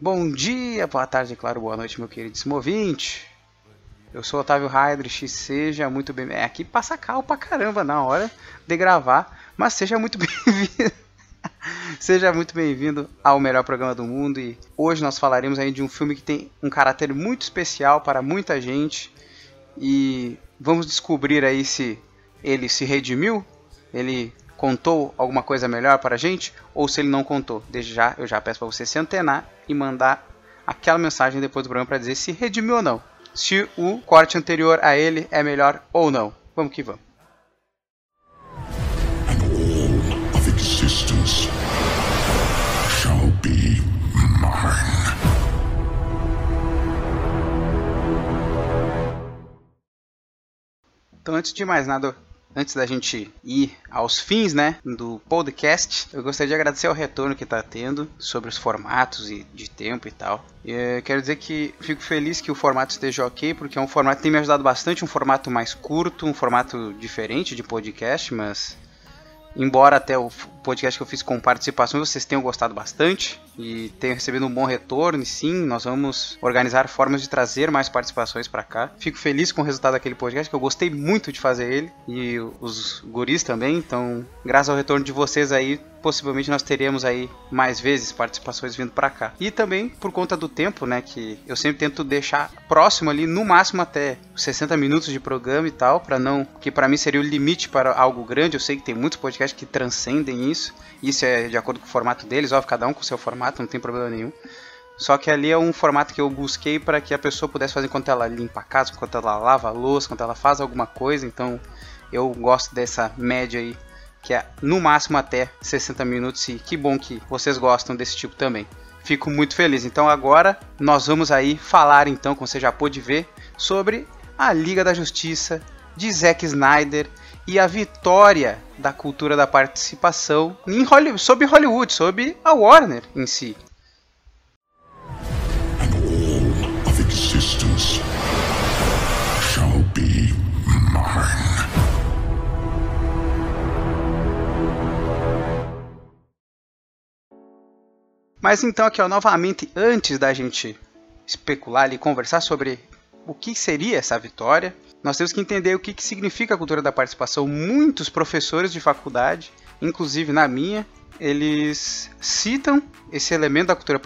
Bom dia, boa tarde, claro, boa noite, meu queridíssimo ouvinte. Eu sou Otávio Heidrich, seja muito bem. É, aqui passa cal pra caramba na hora de gravar, mas seja muito bem-vindo. seja muito bem-vindo ao melhor programa do mundo e hoje nós falaremos aí de um filme que tem um caráter muito especial para muita gente e vamos descobrir aí se ele se redimiu, ele contou alguma coisa melhor para a gente ou se ele não contou. Desde já eu já peço para você se antenar e mandar aquela mensagem depois do programa para dizer se redimiu ou não se o corte anterior a ele é melhor ou não. Vamos que vamos. Então, antes de mais nada, antes da gente ir aos fins, né, do podcast, eu gostaria de agradecer ao retorno que está tendo sobre os formatos e de tempo e tal. E, eh, quero dizer que fico feliz que o formato esteja ok, porque é um formato que tem me ajudado bastante, um formato mais curto, um formato diferente de podcast, mas embora até o podcast que eu fiz com participação vocês tenham gostado bastante e tenham recebido um bom retorno, e sim, nós vamos organizar formas de trazer mais participações para cá. Fico feliz com o resultado daquele podcast, que eu gostei muito de fazer ele, e os guris também, então, graças ao retorno de vocês aí, possivelmente nós teremos aí mais vezes participações vindo para cá. E também por conta do tempo, né, que eu sempre tento deixar próximo ali, no máximo até 60 minutos de programa e tal, para não, que para mim seria o limite para algo grande. Eu sei que tem muitos podcasts que transcendem isso. Isso é de acordo com o formato deles, óbvio, cada um com o seu formato, não tem problema nenhum. Só que ali é um formato que eu busquei para que a pessoa pudesse fazer enquanto ela limpa a casa, enquanto ela lava a louça, enquanto ela faz alguma coisa. Então eu gosto dessa média aí, que é no máximo até 60 minutos. E que bom que vocês gostam desse tipo também. Fico muito feliz. Então agora nós vamos aí falar então, como você já pôde ver, sobre a Liga da Justiça de Zack Snyder e a vitória da cultura da participação em Hollywood, sobre Hollywood, sobre a Warner em si. Mas então aqui ó, novamente, antes da gente especular e conversar sobre o que seria essa vitória, nós temos que entender o que, que significa a cultura da participação. Muitos professores de faculdade, inclusive na minha, eles citam esse elemento da cultura,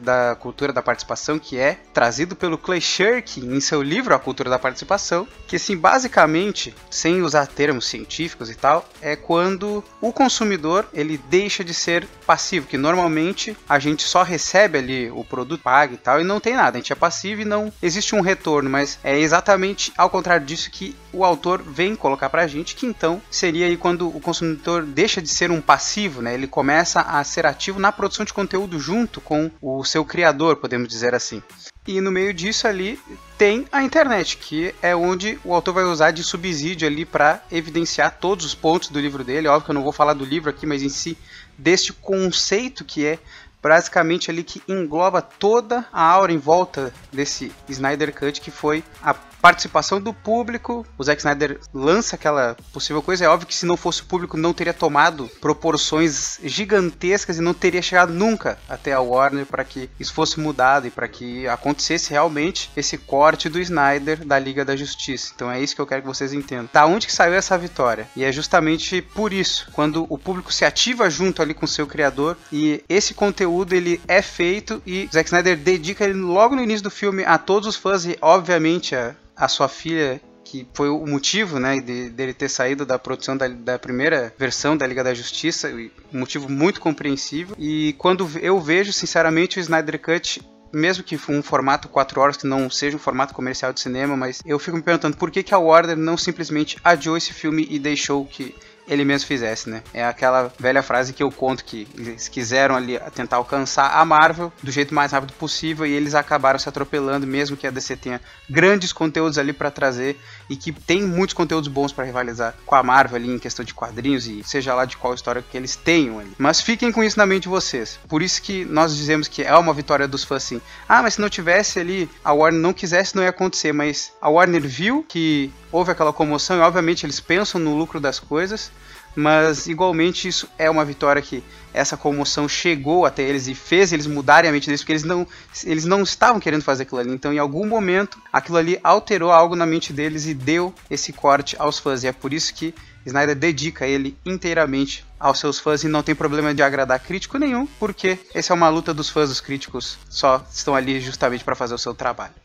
da cultura da participação que é trazido pelo Clay Shirky em seu livro A Cultura da Participação, que assim, basicamente, sem usar termos científicos e tal, é quando o consumidor ele deixa de ser passivo, que normalmente a gente só recebe ali o produto pago e tal e não tem nada, a gente é passivo e não existe um retorno, mas é exatamente ao contrário disso que o autor vem colocar pra gente, que então seria aí quando o consumidor deixa de ser um passivo, né? Ele começa a ser ativo na produção de conteúdo junto com o seu criador, podemos dizer assim. E no meio disso ali tem a internet, que é onde o autor vai usar de subsídio ali para evidenciar todos os pontos do livro dele. Óbvio que eu não vou falar do livro aqui, mas em si deste conceito que é basicamente ali que engloba toda a aura em volta desse Snyder Cut que foi a participação do público. O Zack Snyder lança aquela possível coisa. É óbvio que se não fosse o público, não teria tomado proporções gigantescas e não teria chegado nunca até a Warner para que isso fosse mudado e para que acontecesse realmente esse corte do Snyder da Liga da Justiça. Então é isso que eu quero que vocês entendam. Da onde que saiu essa vitória? E é justamente por isso, quando o público se ativa junto ali com o seu criador e esse conteúdo ele é feito e Zack Snyder dedica ele logo no início do filme a todos os fãs e obviamente a a sua filha que foi o motivo né, de, dele ter saído da produção da, da, primeira versão da Liga da Justiça, um motivo muito compreensível. E quando eu vejo, sinceramente, o Snyder Cut mesmo que um formato 4 horas que não seja um formato comercial de cinema, mas eu fico me perguntando por que, que a Warner não simplesmente adiou esse filme e deixou que ele mesmo fizesse, né? É aquela velha frase que eu conto que eles quiseram ali tentar alcançar a Marvel do jeito mais rápido possível e eles acabaram se atropelando, mesmo que a DC tenha grandes conteúdos ali para trazer e que tem muitos conteúdos bons para rivalizar com a Marvel ali em questão de quadrinhos e seja lá de qual história que eles tenham ali. Mas fiquem com isso na mente de vocês. Por isso que nós dizemos que é uma vitória dos fãs assim. Ah, mas se não tivesse ali, a Warner não quisesse, não ia acontecer, mas a Warner viu que houve aquela comoção e obviamente eles pensam no lucro das coisas mas igualmente isso é uma vitória que essa comoção chegou até eles e fez eles mudarem a mente deles, porque eles não, eles não estavam querendo fazer aquilo ali. Então, em algum momento, aquilo ali alterou algo na mente deles e deu esse corte aos fãs. E é por isso que Snyder dedica ele inteiramente aos seus fãs e não tem problema de agradar crítico nenhum, porque essa é uma luta dos fãs, os críticos só estão ali justamente para fazer o seu trabalho.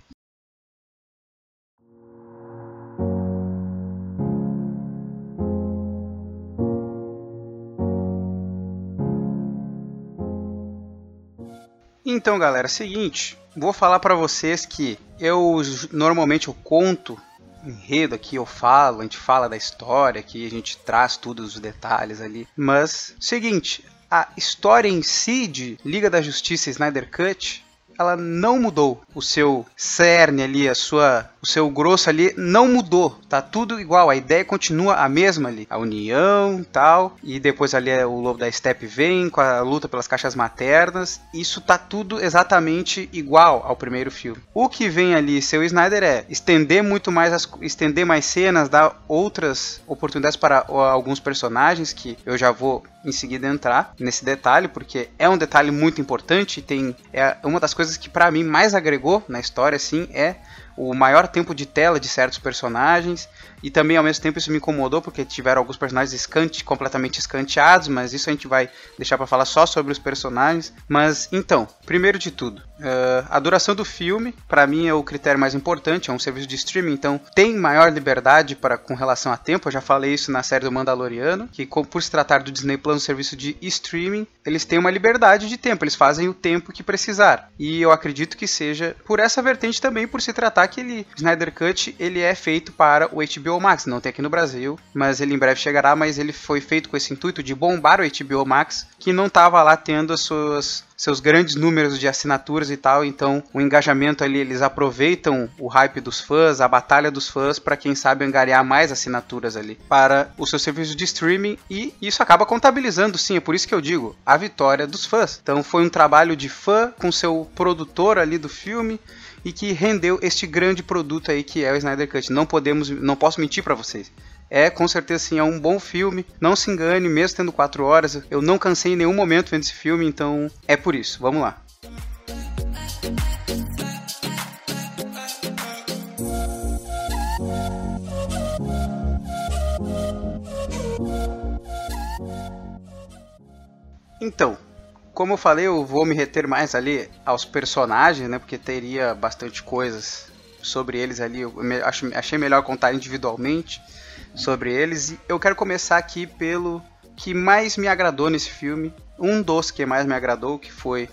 Então, galera, é seguinte, vou falar para vocês que eu normalmente eu conto enredo aqui, eu falo, a gente fala da história aqui, a gente traz todos os detalhes ali. Mas, seguinte, a história em si de Liga da Justiça Snyder Cut, ela não mudou. O seu cerne ali, a sua o seu grosso ali não mudou, tá tudo igual, a ideia continua a mesma ali, a união tal, e depois ali é o Lobo da Steppe vem com a luta pelas caixas maternas, isso tá tudo exatamente igual ao primeiro filme. O que vem ali, seu Snyder, é estender muito mais, as, estender mais cenas, dar outras oportunidades para alguns personagens, que eu já vou em seguida entrar nesse detalhe, porque é um detalhe muito importante, tem é uma das coisas que para mim mais agregou na história, assim, é o maior tempo de tela de certos personagens e também ao mesmo tempo isso me incomodou porque tiveram alguns personagens escante, completamente escanteados, mas isso a gente vai deixar para falar só sobre os personagens. Mas então, primeiro de tudo, uh, a duração do filme para mim é o critério mais importante, é um serviço de streaming, então tem maior liberdade para com relação a tempo. Eu já falei isso na série do Mandaloriano, que por se tratar do Disney Plus, um serviço de streaming, eles têm uma liberdade de tempo, eles fazem o tempo que precisar. E eu acredito que seja por essa vertente também, por se tratar aquele Snyder Cut ele é feito para o HBO Max, não tem aqui no Brasil, mas ele em breve chegará, mas ele foi feito com esse intuito de bombar o HBO Max, que não estava lá tendo as suas seus grandes números de assinaturas e tal, então o engajamento ali eles aproveitam o hype dos fãs, a batalha dos fãs para quem sabe angariar mais assinaturas ali para o seu serviço de streaming e isso acaba contabilizando sim, é por isso que eu digo, a vitória dos fãs. Então foi um trabalho de fã com seu produtor ali do filme e que rendeu este grande produto aí que é o Snyder Cut. Não podemos, não posso mentir para vocês. É, com certeza sim, é um bom filme. Não se engane, mesmo tendo 4 horas, eu não cansei em nenhum momento vendo esse filme, então é por isso. Vamos lá. Então, como eu falei, eu vou me reter mais ali aos personagens, né? Porque teria bastante coisas sobre eles ali. Eu acho, achei melhor contar individualmente sobre eles. E eu quero começar aqui pelo que mais me agradou nesse filme. Um dos que mais me agradou, que foi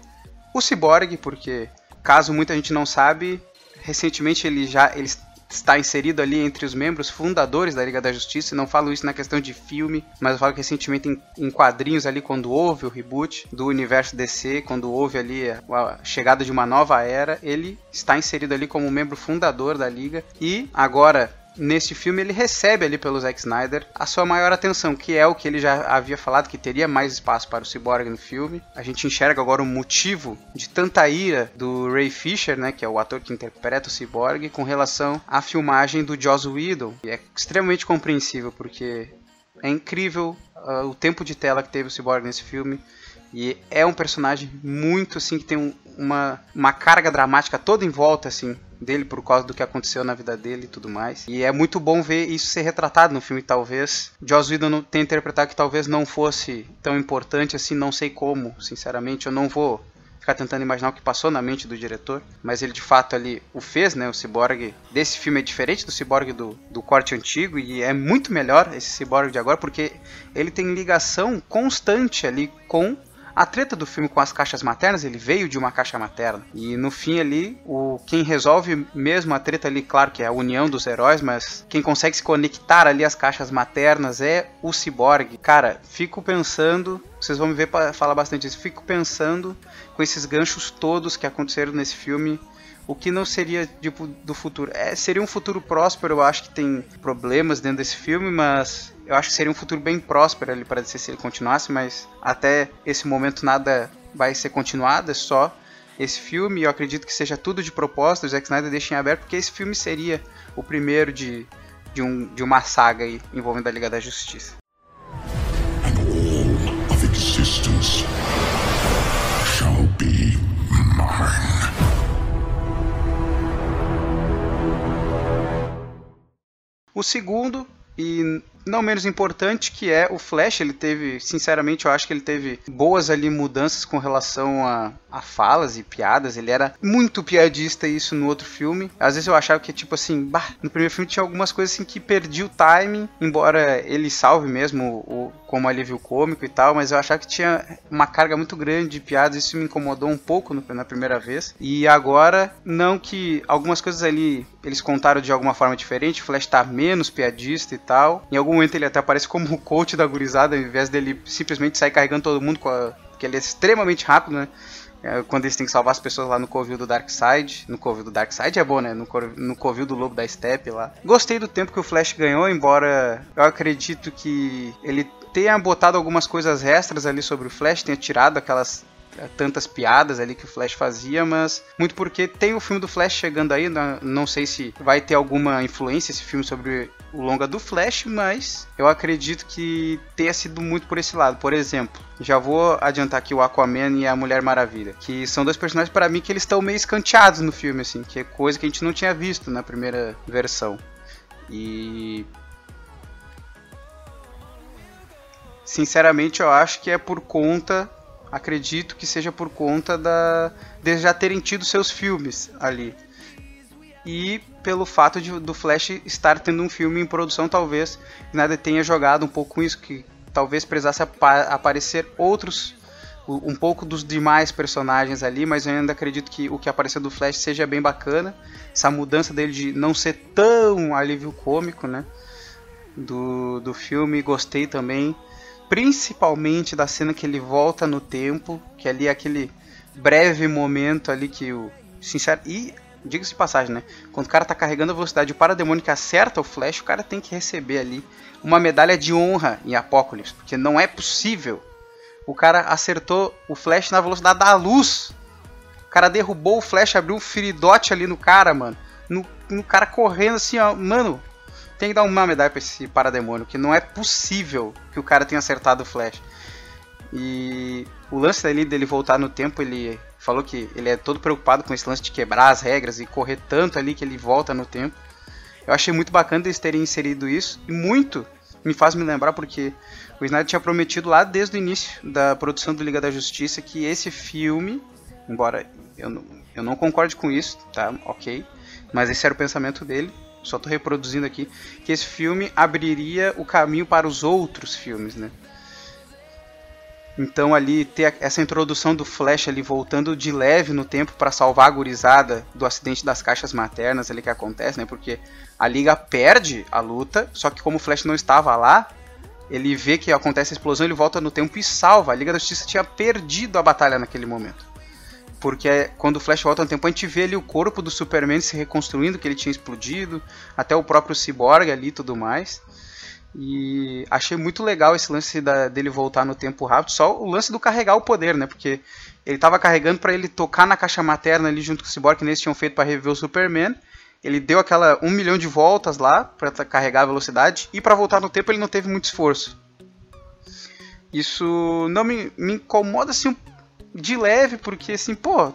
o Cyborg, porque caso muita gente não sabe, recentemente ele já ele está inserido ali entre os membros fundadores da Liga da Justiça. Não falo isso na questão de filme, mas eu falo que recentemente em, em quadrinhos ali, quando houve o reboot do universo DC, quando houve ali a, a, chegada de uma nova era, ele está inserido ali como membro fundador da Liga. E agora neste filme ele recebe ali pelo Zack Snyder a sua maior atenção, que é o que ele já havia falado que teria mais espaço para o Cyborg no filme. A gente enxerga agora o motivo de tanta ira do Ray Fisher, né, que é o ator que interpreta o Cyborg, com relação à filmagem do Joss Whedon. E é extremamente compreensível porque é incrível uh, o tempo de tela que teve o Cyborg nesse filme. E é um personagem muito assim que tem um, uma, uma carga dramática toda em volta assim dele por causa do que aconteceu na vida dele e tudo mais. E é muito bom ver isso ser retratado no filme, talvez. Joss Whedon tem interpretado que talvez não fosse tão importante assim, não sei como, sinceramente, eu não vou ficar tentando imaginar o que passou na mente do diretor, mas ele de fato ali o fez, né? O Cyborg desse filme é diferente do Cyborg do, do corte antigo e é muito melhor esse Cyborg de agora porque ele tem ligação constante ali com a treta do filme com as caixas maternas, ele veio de uma caixa materna. E no fim ali, o quem resolve mesmo a treta ali, claro que é a união dos heróis, mas quem consegue se conectar ali às caixas maternas é o Cyborg. Cara, fico pensando, vocês vão me ver falar bastante isso, fico pensando com esses ganchos todos que aconteceram nesse filme o que não seria tipo do futuro. É, seria um futuro próspero, eu acho que tem problemas dentro desse filme, mas eu acho que seria um futuro bem próspero ali para dizer se ele continuasse, mas até esse momento nada vai ser continuado, é só esse filme. Eu acredito que seja tudo de propósito, o Zack Snyder deixa em aberto, porque esse filme seria o primeiro de, de, um, de uma saga aí envolvendo a Liga da Justiça. O segundo, e não menos importante, que é o Flash. Ele teve, sinceramente, eu acho que ele teve boas ali mudanças com relação a, a falas e piadas. Ele era muito piadista isso no outro filme. Às vezes eu achava que, tipo assim, bah, no primeiro filme tinha algumas coisas assim que perdi o timing, embora ele salve mesmo o, como alívio cômico e tal, mas eu achava que tinha uma carga muito grande de piadas. Isso me incomodou um pouco no, na primeira vez. E agora, não que algumas coisas ali eles contaram de alguma forma diferente, o Flash tá menos piadista e tal. Em algum momento ele até aparece como o coach da gurizada, ao invés dele simplesmente sair carregando todo mundo, com a, porque ele é extremamente rápido, né? É, quando eles têm que salvar as pessoas lá no covil do Darkseid. No covil do Darkseid é bom, né? No, no covil do Lobo da Steppe lá. Gostei do tempo que o Flash ganhou, embora eu acredito que ele tenha botado algumas coisas extras ali sobre o Flash, tenha tirado aquelas tantas piadas ali que o Flash fazia, mas muito porque tem o filme do Flash chegando aí, né? não sei se vai ter alguma influência esse filme sobre o longa do Flash, mas eu acredito que tenha sido muito por esse lado. Por exemplo, já vou adiantar aqui o Aquaman e a Mulher Maravilha, que são dois personagens para mim que eles estão meio escanteados no filme, assim, que é coisa que a gente não tinha visto na primeira versão. E sinceramente eu acho que é por conta acredito que seja por conta da de já terem tido seus filmes ali. E pelo fato de, do Flash estar tendo um filme em produção, talvez nada tenha jogado um pouco com isso, que talvez precisasse apa aparecer outros, um pouco dos demais personagens ali, mas eu ainda acredito que o que apareceu do Flash seja bem bacana. Essa mudança dele de não ser tão alívio cômico, né? Do, do filme, gostei também principalmente da cena que ele volta no tempo, que ali é aquele breve momento ali que o sincero e diga-se de passagem, né? Quando o cara tá carregando a velocidade o parademônio que acerta o Flash, o cara tem que receber ali uma medalha de honra em Apocalipse, porque não é possível. O cara acertou o Flash na velocidade da luz. O cara derrubou o Flash, abriu um feridote ali no cara, mano. No, no cara correndo assim, ó. Mano, tem que dar uma medalha pra esse parademônio, que não é possível que o cara tenha acertado o Flash. E o lance dele, dele voltar no tempo, ele falou que ele é todo preocupado com esse lance de quebrar as regras e correr tanto ali que ele volta no tempo. Eu achei muito bacana eles terem inserido isso e muito me faz me lembrar porque o Snyder tinha prometido lá desde o início da produção do Liga da Justiça que esse filme, embora eu não, eu não concorde com isso, tá? Ok, mas esse era o pensamento dele só estou reproduzindo aqui, que esse filme abriria o caminho para os outros filmes, né? Então ali ter essa introdução do Flash ali voltando de leve no tempo para salvar a gurizada do acidente das caixas maternas ali que acontece, né? Porque a Liga perde a luta, só que como o Flash não estava lá, ele vê que acontece a explosão, ele volta no tempo e salva. A Liga da Justiça tinha perdido a batalha naquele momento. Porque quando o Flash volta no tempo, a gente vê ali o corpo do Superman se reconstruindo, que ele tinha explodido, até o próprio Cyborg ali e tudo mais. E achei muito legal esse lance da, dele voltar no tempo rápido, só o lance do carregar o poder, né? Porque ele estava carregando para ele tocar na caixa materna ali junto com o Cyborg, que eles tinham feito para reviver o Superman. Ele deu aquela um milhão de voltas lá para carregar a velocidade e para voltar no tempo ele não teve muito esforço. Isso não me, me incomoda assim de leve, porque assim, pô,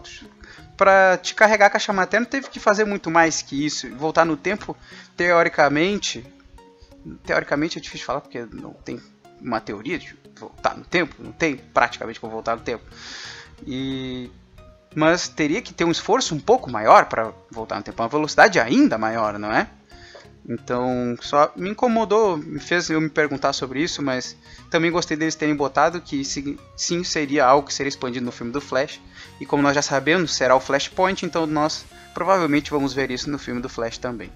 para te carregar a caixa materna teve que fazer muito mais que isso. Voltar no tempo, teoricamente, teoricamente é difícil falar porque não tem uma teoria de voltar no tempo, não tem praticamente como voltar no tempo. E mas teria que ter um esforço um pouco maior para voltar no tempo, uma velocidade ainda maior, não é? Então, só me incomodou, me fez eu me perguntar sobre isso, mas também gostei deles terem botado que sim seria algo que seria expandido no filme do Flash. E como nós já sabemos, será o Flashpoint, então nós provavelmente vamos ver isso no filme do Flash também.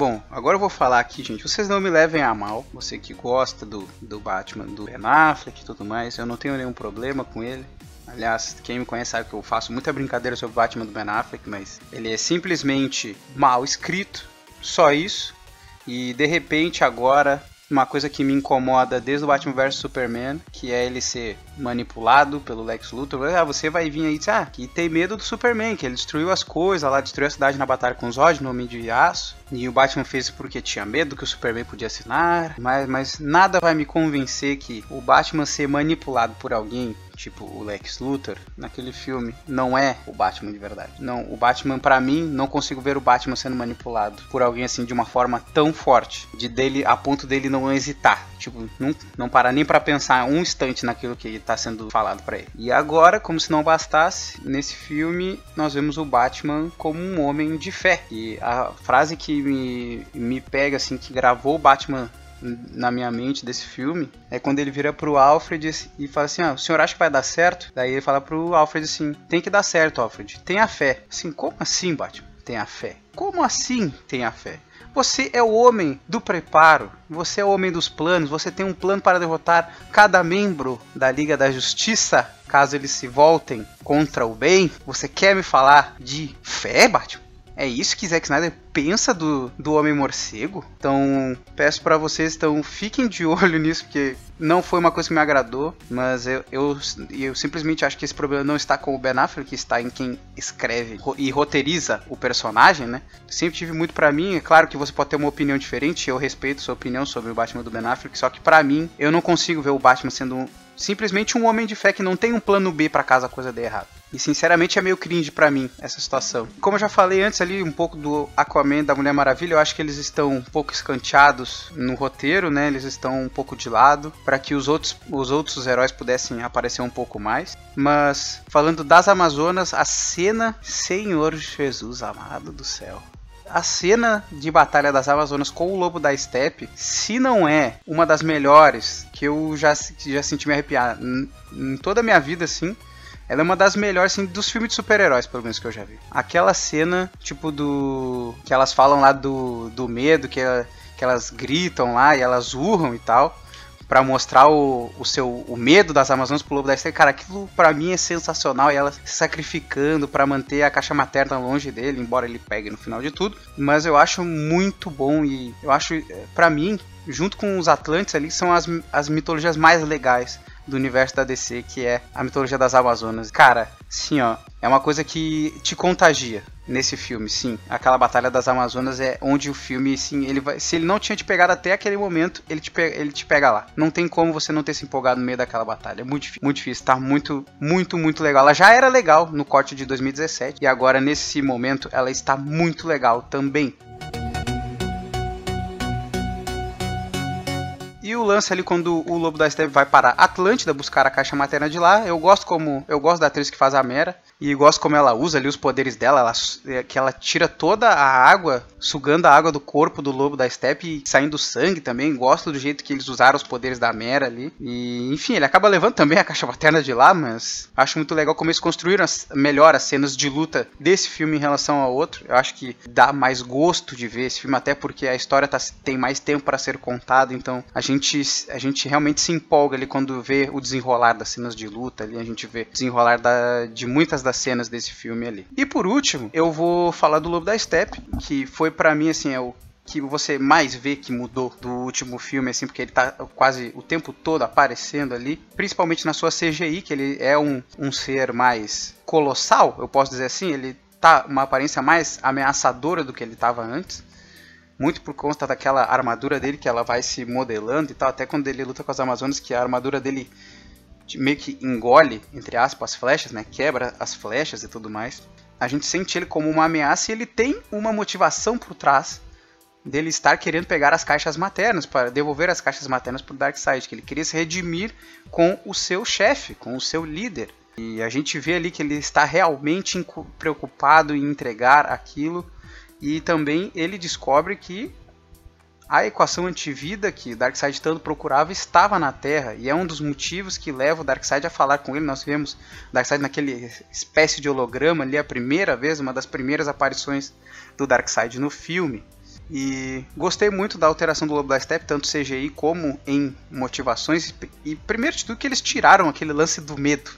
Bom, agora eu vou falar aqui, gente. Vocês não me levem a mal. Você que gosta do, do Batman, do Ben Affleck e tudo mais, eu não tenho nenhum problema com ele. Aliás, quem me conhece sabe que eu faço muita brincadeira sobre o Batman do Ben Affleck, mas ele é simplesmente mal escrito, só isso. E de repente agora uma coisa que me incomoda desde o Batman vs Superman, que é ele ser manipulado pelo Lex Luthor. Ah, você vai vir aí e ah, que tem medo do Superman, que ele destruiu as coisas lá, destruiu a cidade na batalha com os Zod, no Homem de Aço E o Batman fez porque tinha medo que o Superman podia assinar, mas, mas nada vai me convencer que o Batman ser manipulado por alguém tipo o Lex Luthor, naquele filme, não é o Batman de verdade. Não, o Batman para mim não consigo ver o Batman sendo manipulado por alguém assim de uma forma tão forte, de dele a ponto dele não hesitar, tipo, não, não parar nem para pensar um instante naquilo que está sendo falado para ele. E agora, como se não bastasse, nesse filme nós vemos o Batman como um homem de fé. E a frase que me, me pega assim que gravou o Batman na minha mente desse filme é quando ele vira pro Alfred e fala assim: ah, o senhor acha que vai dar certo? Daí ele fala pro Alfred assim: tem que dar certo, Alfred, tenha fé. Assim, como assim, Batman? Tenha fé. Como assim tenha fé? Você é o homem do preparo, você é o homem dos planos, você tem um plano para derrotar cada membro da Liga da Justiça, caso eles se voltem contra o bem. Você quer me falar de fé, Batman? É isso que Zack Snyder pensa do, do Homem-Morcego? Então, peço para vocês, então, fiquem de olho nisso, porque não foi uma coisa que me agradou, mas eu, eu, eu simplesmente acho que esse problema não está com o Ben Affleck, que está em quem escreve e roteiriza o personagem, né? Sempre tive muito para mim, é claro que você pode ter uma opinião diferente, eu respeito sua opinião sobre o Batman do Ben Affleck, só que para mim, eu não consigo ver o Batman sendo simplesmente um homem de fé que não tem um plano B para caso a coisa dê errado. E sinceramente é meio cringe para mim essa situação. Como eu já falei antes ali um pouco do Aquaman da Mulher Maravilha, eu acho que eles estão um pouco escanteados no roteiro, né? Eles estão um pouco de lado para que os outros os outros heróis pudessem aparecer um pouco mais. Mas falando das Amazonas, a cena, Senhor Jesus amado do céu a cena de Batalha das Amazonas com o Lobo da Steppe, se não é uma das melhores que eu já, já senti me arrepiar em toda a minha vida, assim, ela é uma das melhores, assim, dos filmes de super-heróis, pelo menos que eu já vi. Aquela cena, tipo, do. que elas falam lá do, do medo, que, ela, que elas gritam lá e elas urram e tal para mostrar o, o seu o medo das Amazonas pro lobo da steppe, cara, aquilo para mim é sensacional e ela se sacrificando para manter a caixa materna longe dele, embora ele pegue no final de tudo, mas eu acho muito bom e eu acho eh, para mim, junto com os Atlantes ali, são as, as mitologias mais legais do universo da DC, que é a mitologia das Amazonas. Cara, sim, ó, é uma coisa que te contagia nesse filme, sim. Aquela batalha das Amazonas é onde o filme, sim, ele vai, se ele não tinha te pegado até aquele momento, ele te pega, ele te pega lá. Não tem como você não ter se empolgado no meio daquela batalha. É muito difícil, muito difícil, tá muito, muito, muito legal. Ela já era legal no corte de 2017 e agora nesse momento ela está muito legal também. E o lance ali quando o Lobo da Steppe vai para Atlântida buscar a caixa materna de lá, eu gosto como eu gosto da atriz que faz a Mera. E gosto como ela usa ali os poderes dela, ela, é, que ela tira toda a água, sugando a água do corpo do lobo da steppe e saindo sangue também. Gosto do jeito que eles usaram os poderes da Mera ali. E, enfim, ele acaba levando também a caixa paterna de lá, mas acho muito legal como eles construíram as, melhor as cenas de luta desse filme em relação ao outro. Eu acho que dá mais gosto de ver esse filme, até porque a história tá, tem mais tempo para ser contada, então a gente, a gente realmente se empolga ali quando vê o desenrolar das cenas de luta ali, a gente vê desenrolar da, de muitas das das cenas desse filme ali. E por último, eu vou falar do Lobo da Steppe, que foi para mim assim, é o que você mais vê que mudou do último filme, assim, porque ele tá quase o tempo todo aparecendo ali, principalmente na sua CGI, que ele é um, um ser mais colossal, eu posso dizer assim, ele tá uma aparência mais ameaçadora do que ele tava antes. Muito por conta daquela armadura dele que ela vai se modelando e tal. Até quando ele luta com as Amazonas, que a armadura dele meio que engole, entre aspas, as flechas, né? Quebra as flechas e tudo mais. A gente sente ele como uma ameaça e ele tem uma motivação por trás dele estar querendo pegar as caixas maternas para devolver as caixas maternas para o Darkseid, que ele queria se redimir com o seu chefe, com o seu líder. E a gente vê ali que ele está realmente preocupado em entregar aquilo e também ele descobre que a equação antivida que Darkseid tanto procurava estava na Terra e é um dos motivos que leva o Darkseid a falar com ele. Nós vemos Darkseid naquele espécie de holograma ali a primeira vez, uma das primeiras aparições do Darkseid no filme. E gostei muito da alteração do Lobo da Steppe, tanto CGI como em motivações. E primeiro de tudo que eles tiraram aquele lance do medo,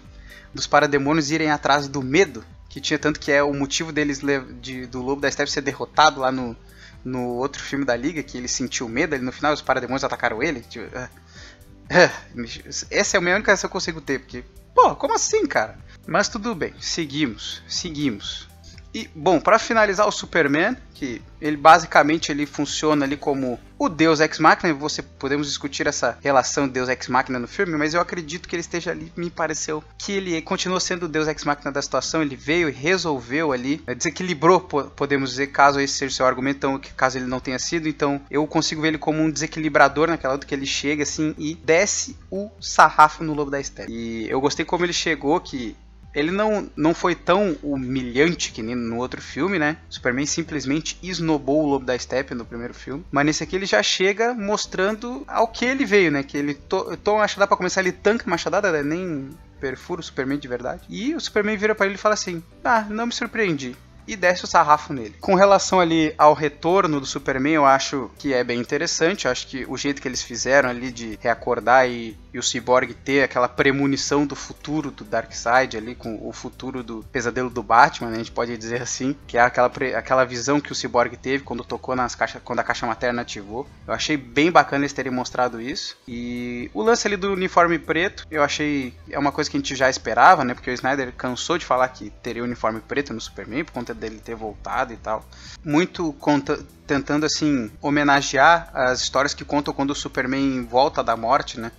dos parademônios irem atrás do medo, que tinha tanto que é o motivo deles de, do Lobo da Steppe ser derrotado lá no, no outro filme da Liga, que ele sentiu medo ali no final, os parademônios atacaram ele. Tipo, uh, uh, essa é a minha única que eu consigo ter, porque, pô, como assim, cara? Mas tudo bem, seguimos, seguimos. E, bom, para finalizar o Superman, que ele basicamente ele funciona ali como o Deus Ex Machina, você podemos discutir essa relação Deus Ex Machina no filme, mas eu acredito que ele esteja ali, me pareceu que ele continua sendo o Deus Ex Machina da situação, ele veio e resolveu ali, é, desequilibrou, podemos dizer, caso esse seja o seu argumento, então, caso ele não tenha sido, então eu consigo ver ele como um desequilibrador naquela hora que ele chega assim e desce o sarrafo no Lobo da Steppe. E eu gostei como ele chegou, que ele não, não foi tão humilhante que nem no outro filme, né? Superman simplesmente esnobou o Lobo da Steppe no primeiro filme. Mas nesse aqui ele já chega mostrando ao que ele veio, né? Que ele toma to machadada pra começar, ele tanca machadada, né? nem perfura o Superman de verdade. E o Superman vira para ele e fala assim: Ah, não me surpreendi e desce o sarrafo nele. Com relação ali ao retorno do Superman, eu acho que é bem interessante. Eu acho que o jeito que eles fizeram ali de reacordar e, e o Cyborg ter aquela premonição do futuro do Darkseid ali, com o futuro do pesadelo do Batman, né, a gente pode dizer assim, que é aquela, aquela visão que o Cyborg teve quando tocou nas caixas, quando a caixa materna ativou. Eu achei bem bacana eles terem mostrado isso. E o lance ali do uniforme preto, eu achei é uma coisa que a gente já esperava, né? Porque o Snyder cansou de falar que teria uniforme preto no Superman por conta dele ter voltado e tal. Muito conta, tentando, assim, homenagear as histórias que contam quando o Superman volta da morte, né?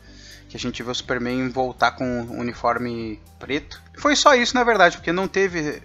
Que a gente vê o Superman voltar com um uniforme preto. Foi só isso, na verdade, porque não teve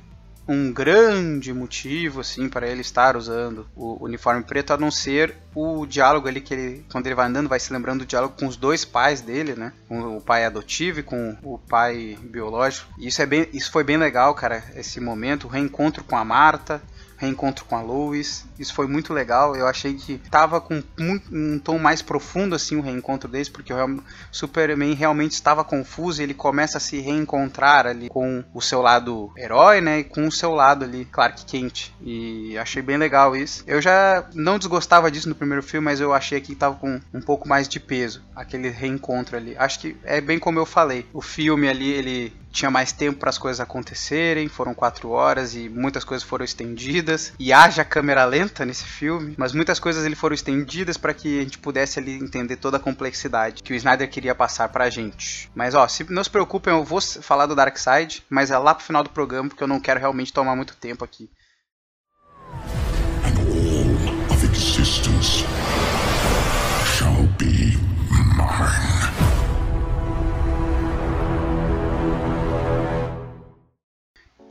um grande motivo assim para ele estar usando o uniforme preto a não ser o diálogo ali que ele quando ele vai andando vai se lembrando do diálogo com os dois pais dele, né? Com o pai adotivo e com o pai biológico. E isso é bem isso foi bem legal, cara, esse momento, o reencontro com a Marta reencontro com a Lois. Isso foi muito legal. Eu achei que tava com um tom mais profundo assim o reencontro deles, porque o Superman realmente estava confuso e ele começa a se reencontrar ali com o seu lado herói, né, e com o seu lado ali Clark Kent. E achei bem legal isso. Eu já não desgostava disso no primeiro filme, mas eu achei que tava com um pouco mais de peso aquele reencontro ali. Acho que é bem como eu falei. O filme ali ele tinha mais tempo para as coisas acontecerem, foram quatro horas e muitas coisas foram estendidas. E haja câmera lenta nesse filme, mas muitas coisas ele foram estendidas para que a gente pudesse ali entender toda a complexidade que o Snyder queria passar pra gente. Mas ó, se não se preocupem, eu vou falar do Dark Side, mas é lá pro final do programa porque eu não quero realmente tomar muito tempo aqui. And all of existence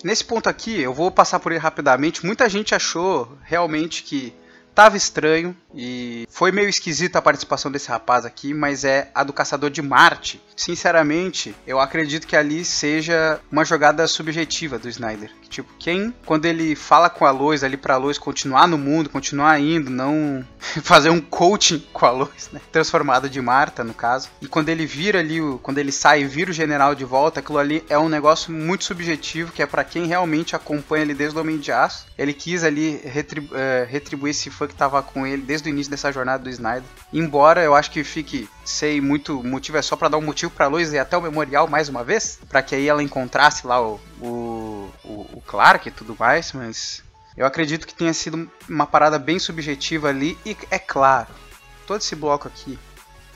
Nesse ponto aqui, eu vou passar por ele rapidamente. Muita gente achou realmente que tava estranho e foi meio esquisita a participação desse rapaz aqui, mas é a do Caçador de Marte. Sinceramente, eu acredito que ali seja uma jogada subjetiva do Snyder. Tipo, quem, quando ele fala com a Lois ali pra Lois continuar no mundo, continuar indo, não fazer um coaching com a Lois, né? Transformada de Marta, no caso. E quando ele vira ali, quando ele sai e vira o general de volta, aquilo ali é um negócio muito subjetivo, que é para quem realmente acompanha ele desde o Homem de Aço. Ele quis ali retribu uh, retribuir esse fã que tava com ele desde o início dessa jornada do Snyder. Embora eu acho que fique sei muito motivo, é só para dar um motivo pra Lois ir até o memorial mais uma vez, para que aí ela encontrasse lá o, o, o, o Clark e tudo mais, mas eu acredito que tenha sido uma parada bem subjetiva ali e é claro, todo esse bloco aqui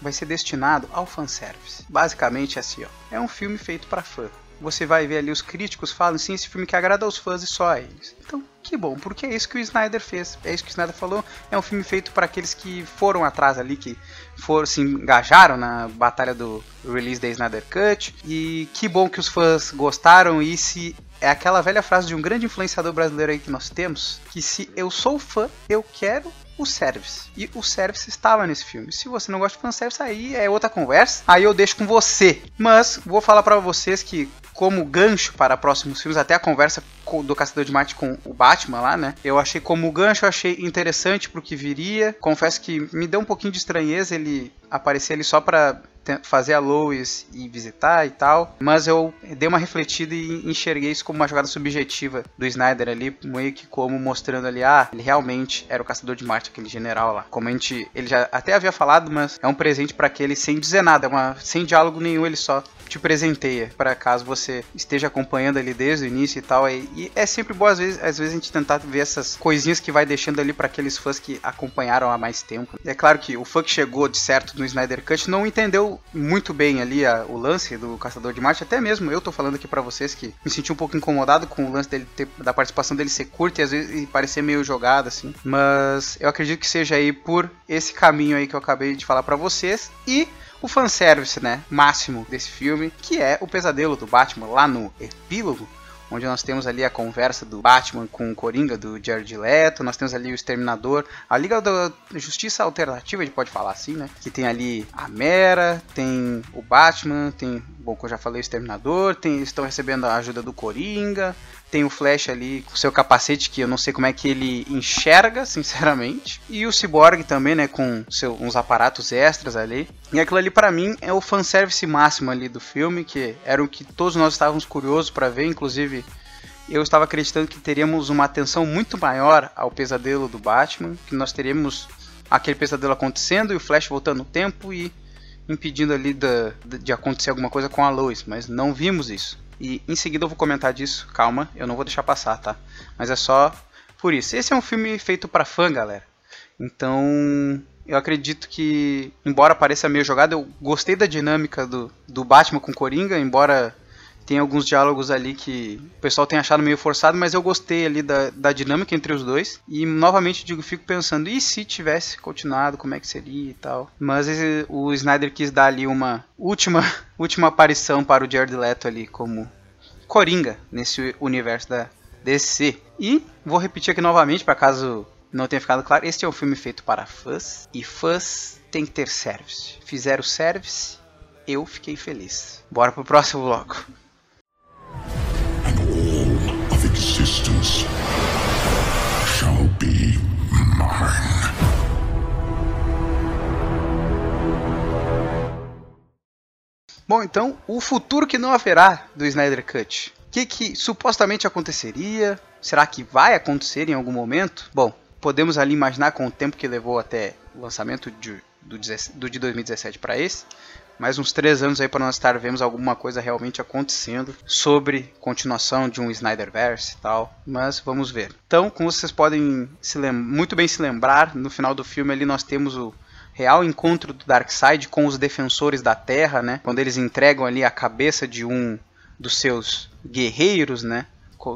vai ser destinado ao fanservice. Basicamente é assim, ó. É um filme feito para fã. Você vai ver ali os críticos falam sim, esse filme que agrada aos fãs e só a eles. Então, que bom, porque é isso que o Snyder fez. É isso que o Snyder falou. É um filme feito para aqueles que foram atrás ali, que foram se engajaram na batalha do release da Snyder Cut. E que bom que os fãs gostaram e se é aquela velha frase de um grande influenciador brasileiro aí que nós temos, que se eu sou fã, eu quero o service. E o service estava nesse filme. Se você não gosta de fanservice, aí é outra conversa. Aí eu deixo com você. Mas vou falar para vocês que como gancho para próximos filmes, até a conversa do Caçador de Marte com o Batman lá, né? Eu achei como gancho, achei interessante pro que viria. Confesso que me deu um pouquinho de estranheza ele aparecer ali só para fazer a Lois e visitar e tal, mas eu dei uma refletida e enxerguei isso como uma jogada subjetiva do Snyder ali, meio que como mostrando ali, ah, ele realmente era o caçador de Marte, aquele general lá. Como a gente, ele já até havia falado, mas é um presente para aquele sem dizer nada, é uma, sem diálogo nenhum, ele só te presenteia, para caso você esteja acompanhando ali desde o início e tal, e, E é sempre bom às vezes, às vezes a gente tentar ver essas coisinhas que vai deixando ali para aqueles fãs que acompanharam há mais tempo. É claro que o fã que chegou de certo no Snyder Cut não entendeu muito bem ali a, o lance do Caçador de Marte, até mesmo eu tô falando aqui para vocês que me senti um pouco incomodado com o lance dele ter, da participação dele ser curta e às vezes e parecer meio jogado assim. Mas eu acredito que seja aí por esse caminho aí que eu acabei de falar para vocês e o fanservice, né, máximo desse filme, que é o pesadelo do Batman lá no epílogo, onde nós temos ali a conversa do Batman com o Coringa do Jared Leto, nós temos ali o Exterminador, a Liga da Justiça Alternativa, a gente pode falar assim, né? Que tem ali a Mera, tem o Batman, tem, bom, como eu já falei, o Exterminador, tem, estão recebendo a ajuda do Coringa, tem o Flash ali com seu capacete que eu não sei como é que ele enxerga, sinceramente. E o Cyborg também, né, com seu, uns aparatos extras ali. E aquilo ali para mim é o fanservice máximo ali do filme, que era o que todos nós estávamos curiosos para ver, inclusive eu estava acreditando que teríamos uma atenção muito maior ao pesadelo do Batman, que nós teríamos aquele pesadelo acontecendo e o Flash voltando no tempo e impedindo ali de, de acontecer alguma coisa com a Lois, mas não vimos isso. E em seguida eu vou comentar disso, calma, eu não vou deixar passar, tá? Mas é só por isso. Esse é um filme feito para fã, galera. Então, eu acredito que, embora pareça meio jogado, eu gostei da dinâmica do, do Batman com Coringa, embora tem alguns diálogos ali que o pessoal tem achado meio forçado, mas eu gostei ali da, da dinâmica entre os dois. E novamente digo, fico pensando, e se tivesse continuado, como é que seria e tal. Mas esse, o Snyder quis dar ali uma última, última aparição para o Jared Leto ali como Coringa nesse universo da DC. E vou repetir aqui novamente, para caso não tenha ficado claro, este é um filme feito para fãs e fãs tem que ter service. Fizeram service, eu fiquei feliz. Bora pro próximo bloco. Existence shall be mine. Bom, então, o futuro que não haverá do Snyder Cut. O que, que supostamente aconteceria? Será que vai acontecer em algum momento? Bom, podemos ali imaginar com o tempo que levou até o lançamento de, do, do de 2017 para esse, mais uns três anos aí para nós estar vendo alguma coisa realmente acontecendo sobre continuação de um Snyderverse e tal, mas vamos ver. Então, como vocês podem muito bem se lembrar, no final do filme ali nós temos o real encontro do Darkseid com os defensores da Terra, né? Quando eles entregam ali a cabeça de um dos seus guerreiros, né?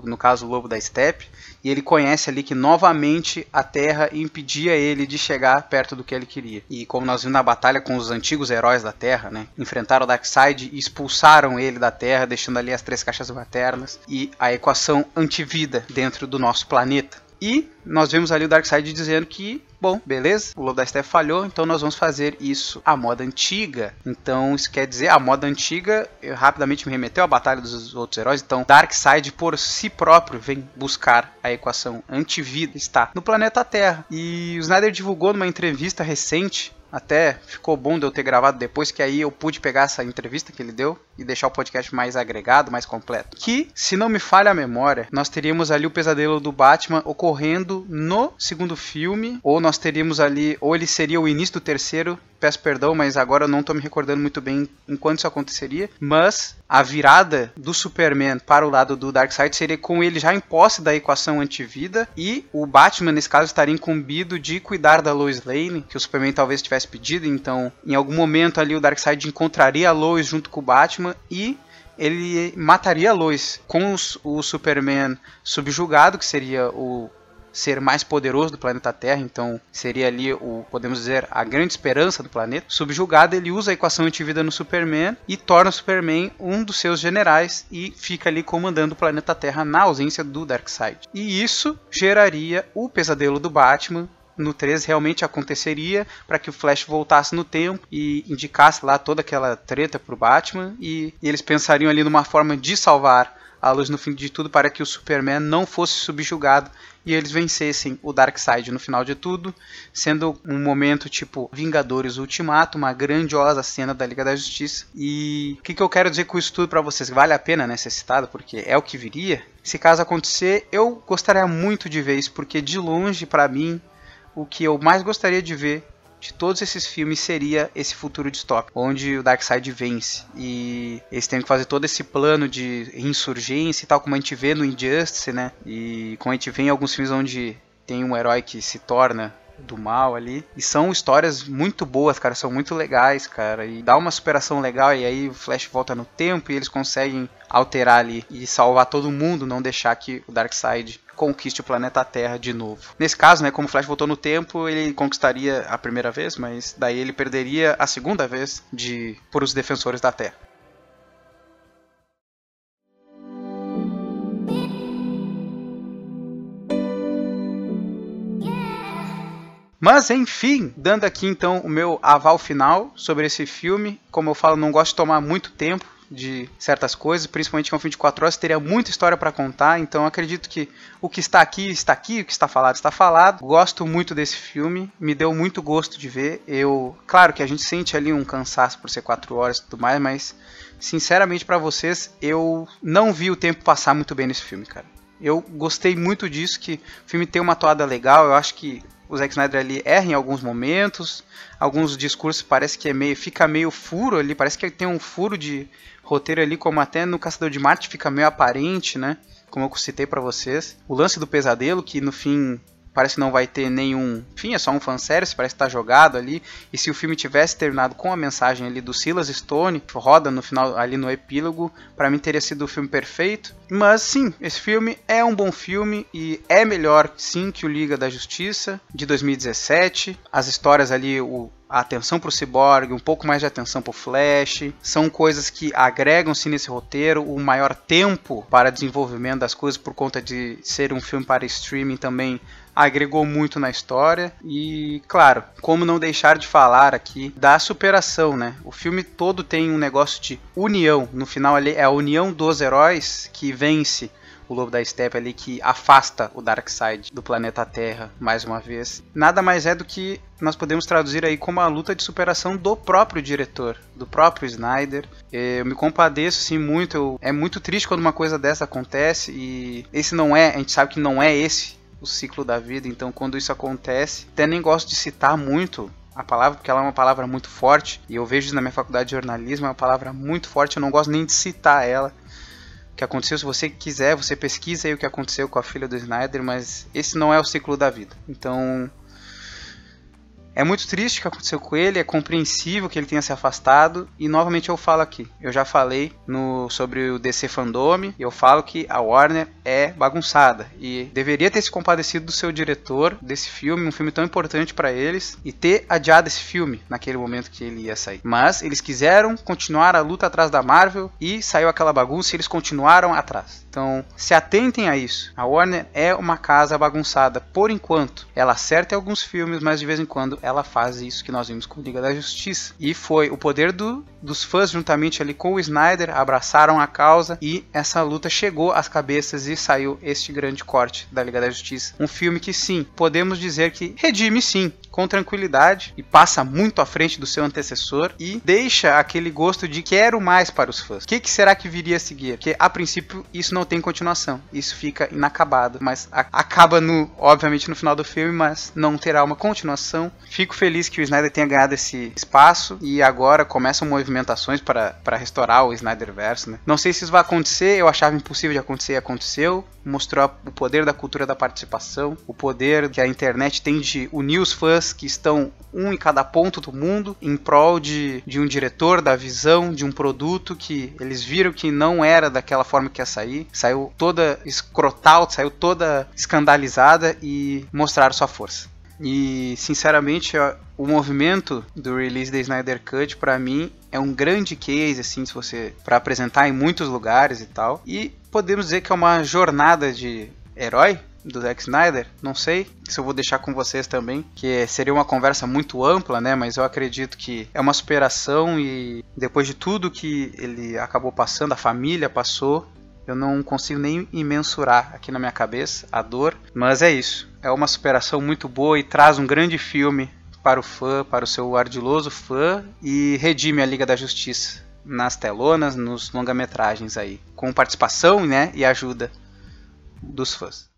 No caso o Lobo da Steppe, e ele conhece ali que novamente a Terra impedia ele de chegar perto do que ele queria. E como nós vimos na batalha com os antigos heróis da Terra, né, enfrentaram o Darkseid e expulsaram ele da Terra, deixando ali as três caixas maternas e a equação antivida dentro do nosso planeta. E nós vemos ali o Darkseid dizendo que, bom, beleza, o Lobo da Steppe falhou, então nós vamos fazer isso à moda antiga. Então isso quer dizer, a moda antiga rapidamente me remeteu à Batalha dos Outros Heróis. Então Darkseid por si próprio vem buscar a equação antivida, está no planeta Terra. E o Snyder divulgou numa entrevista recente até ficou bom de eu ter gravado depois, que aí eu pude pegar essa entrevista que ele deu e deixar o podcast mais agregado, mais completo. Que, se não me falha a memória, nós teríamos ali o pesadelo do Batman ocorrendo no segundo filme, ou nós teríamos ali, ou ele seria o início do terceiro, peço perdão, mas agora eu não estou me recordando muito bem enquanto isso aconteceria. Mas a virada do Superman para o lado do Darkseid seria com ele já em posse da equação antivida e o Batman, nesse caso, estaria incumbido de cuidar da Lois Lane, que o Superman talvez tivesse pedido. Então, em algum momento ali, o Darkseid encontraria a Lois junto com o Batman e ele mataria a Lois com o Superman subjugado, que seria o ser mais poderoso do planeta Terra, então seria ali o, podemos dizer, a grande esperança do planeta. Subjugado, ele usa a equação antivida no Superman e torna o Superman um dos seus generais e fica ali comandando o planeta Terra na ausência do Darkseid. E isso geraria o pesadelo do Batman, no 3 realmente aconteceria para que o Flash voltasse no tempo e indicasse lá toda aquela treta pro Batman e, e, eles pensariam ali numa forma de salvar a luz no fim de tudo para que o Superman não fosse subjugado e eles vencessem o Darkseid no final de tudo, sendo um momento tipo Vingadores Ultimato, uma grandiosa cena da Liga da Justiça. E o que, que eu quero dizer com isso tudo para vocês? Vale a pena né, ser citado, porque é o que viria. Se caso acontecer, eu gostaria muito de ver isso, porque de longe, para mim, o que eu mais gostaria de ver de todos esses filmes seria esse futuro distópico, onde o Darkseid vence. E eles têm que fazer todo esse plano de insurgência e tal, como a gente vê no Injustice, né? E como a gente vê em alguns filmes onde tem um herói que se torna do mal ali. E são histórias muito boas, cara, são muito legais, cara. E dá uma superação legal e aí o Flash volta no tempo e eles conseguem alterar ali e salvar todo mundo, não deixar que o Darkseid conquiste o planeta Terra de novo. Nesse caso, né, como o Flash voltou no tempo, ele conquistaria a primeira vez, mas daí ele perderia a segunda vez de por os defensores da Terra. Mas enfim, dando aqui então o meu aval final sobre esse filme. Como eu falo, não gosto de tomar muito tempo de certas coisas, principalmente que é um filme de 4 horas, teria muita história para contar, então acredito que o que está aqui está aqui, o que está falado está falado. Gosto muito desse filme, me deu muito gosto de ver. Eu, claro que a gente sente ali um cansaço por ser 4 horas e tudo mais, mas sinceramente para vocês, eu não vi o tempo passar muito bem nesse filme, cara. Eu gostei muito disso, que o filme tem uma toada legal, eu acho que o Zack Snyder ali erra em alguns momentos, alguns discursos parece que é meio, fica meio furo ali, parece que tem um furo de roteiro ali, como até no Caçador de Marte fica meio aparente, né? Como eu citei para vocês. O lance do pesadelo, que no fim parece que não vai ter nenhum. Enfim, é só um fanservice, parece estar tá jogado ali. E se o filme tivesse terminado com a mensagem ali do Silas Stone, roda no final ali no epílogo, para mim teria sido o filme perfeito. Mas sim, esse filme é um bom filme e é melhor sim que o Liga da Justiça de 2017. As histórias ali, o a atenção para o Cyborg, um pouco mais de atenção para o Flash. São coisas que agregam-se nesse roteiro, o maior tempo para desenvolvimento das coisas por conta de ser um filme para streaming também agregou muito na história e, claro, como não deixar de falar aqui da superação, né? O filme todo tem um negócio de união. No final ali é a união dos heróis que vence o Lobo da Steppe ali que afasta o Darkseid do planeta Terra mais uma vez. Nada mais é do que nós podemos traduzir aí como a luta de superação do próprio diretor, do próprio Snyder. Eu me compadeço sim muito, eu, é muito triste quando uma coisa dessa acontece e esse não é, a gente sabe que não é esse o ciclo da vida, então quando isso acontece, até nem gosto de citar muito a palavra, porque ela é uma palavra muito forte, e eu vejo isso na minha faculdade de jornalismo, é uma palavra muito forte, eu não gosto nem de citar ela. O que aconteceu, se você quiser, você pesquisa aí o que aconteceu com a filha do Snyder, mas esse não é o ciclo da vida. Então, é muito triste o que aconteceu com ele, é compreensível que ele tenha se afastado e novamente eu falo aqui. Eu já falei no sobre o DC Fandome e eu falo que a Warner é bagunçada e deveria ter se compadecido do seu diretor desse filme, um filme tão importante para eles e ter adiado esse filme naquele momento que ele ia sair. Mas eles quiseram continuar a luta atrás da Marvel e saiu aquela bagunça e eles continuaram atrás. Então, se atentem a isso. A Warner é uma casa bagunçada por enquanto. Ela acerta alguns filmes, mas de vez em quando ela faz isso que nós vimos com Liga da Justiça. E foi o poder do, dos fãs, juntamente ali com o Snyder, abraçaram a causa e essa luta chegou às cabeças e saiu este grande corte da Liga da Justiça. Um filme que sim, podemos dizer que redime sim, com tranquilidade e passa muito à frente do seu antecessor e deixa aquele gosto de quero mais para os fãs. O que, que, será que viria a seguir? Porque a princípio isso não tem continuação, isso fica inacabado, mas acaba no, obviamente no final do filme, mas não terá uma continuação. Fico feliz que o Snyder tenha ganhado esse espaço e agora começam movimentações para, para restaurar o Snyderverse. Né? Não sei se isso vai acontecer, eu achava impossível de acontecer e aconteceu. Mostrou o poder da cultura da participação, o poder que a internet tem de unir os fãs que estão um em cada ponto do mundo em prol de, de um diretor, da visão, de um produto que eles viram que não era daquela forma que ia sair. Saiu toda escrotal, saiu toda escandalizada e mostraram sua força. E sinceramente, o movimento do release da Snyder Cut para mim é um grande case assim, se você para apresentar em muitos lugares e tal. E podemos dizer que é uma jornada de herói do Zack Snyder, não sei se eu vou deixar com vocês também, que seria uma conversa muito ampla, né? Mas eu acredito que é uma superação e depois de tudo que ele acabou passando, a família passou, eu não consigo nem mensurar aqui na minha cabeça a dor, mas é isso. É uma superação muito boa e traz um grande filme para o fã, para o seu ardiloso fã e redime a Liga da Justiça nas telonas, nos longa-metragens aí, com participação, né, e ajuda dos fãs.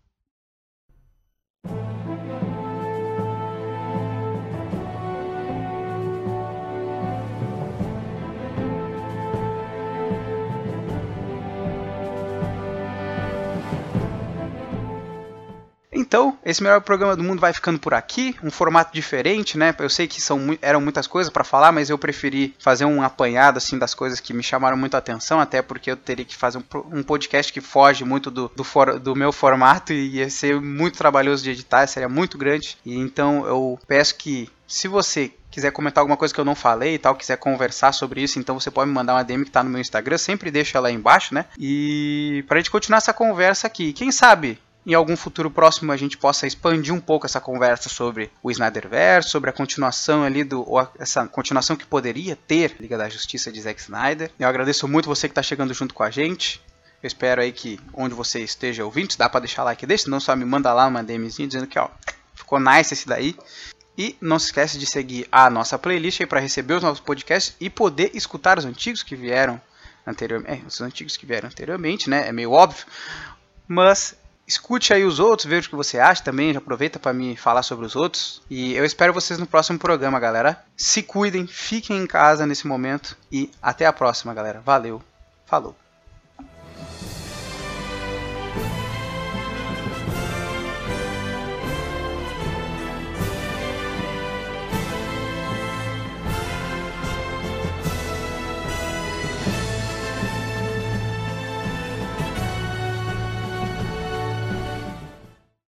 Então, esse melhor programa do mundo vai ficando por aqui, um formato diferente, né? Eu sei que são eram muitas coisas para falar, mas eu preferi fazer um apanhado assim das coisas que me chamaram muito a atenção, até porque eu teria que fazer um, um podcast que foge muito do, do, for, do, meu formato e ia ser muito trabalhoso de editar, seria muito grande. E então eu peço que se você quiser comentar alguma coisa que eu não falei e tal, quiser conversar sobre isso, então você pode me mandar uma DM que tá no meu Instagram, sempre deixa aí embaixo, né? E pra gente continuar essa conversa aqui, quem sabe em algum futuro próximo a gente possa expandir um pouco essa conversa sobre o Snyderverse, sobre a continuação ali do essa continuação que poderia ter Liga da Justiça de Zack Snyder. Eu agradeço muito você que está chegando junto com a gente. Eu espero aí que onde você esteja ouvindo, se dá para deixar like desse, não só me manda lá uma DMzinha dizendo que ó, ficou nice esse daí. E não se esquece de seguir a nossa playlist aí para receber os novos podcasts e poder escutar os antigos que vieram anteriormente, é, os antigos que vieram anteriormente, né? É meio óbvio, mas Escute aí os outros, veja o que você acha também. Já aproveita para me falar sobre os outros. E eu espero vocês no próximo programa, galera. Se cuidem, fiquem em casa nesse momento. E até a próxima, galera. Valeu. Falou.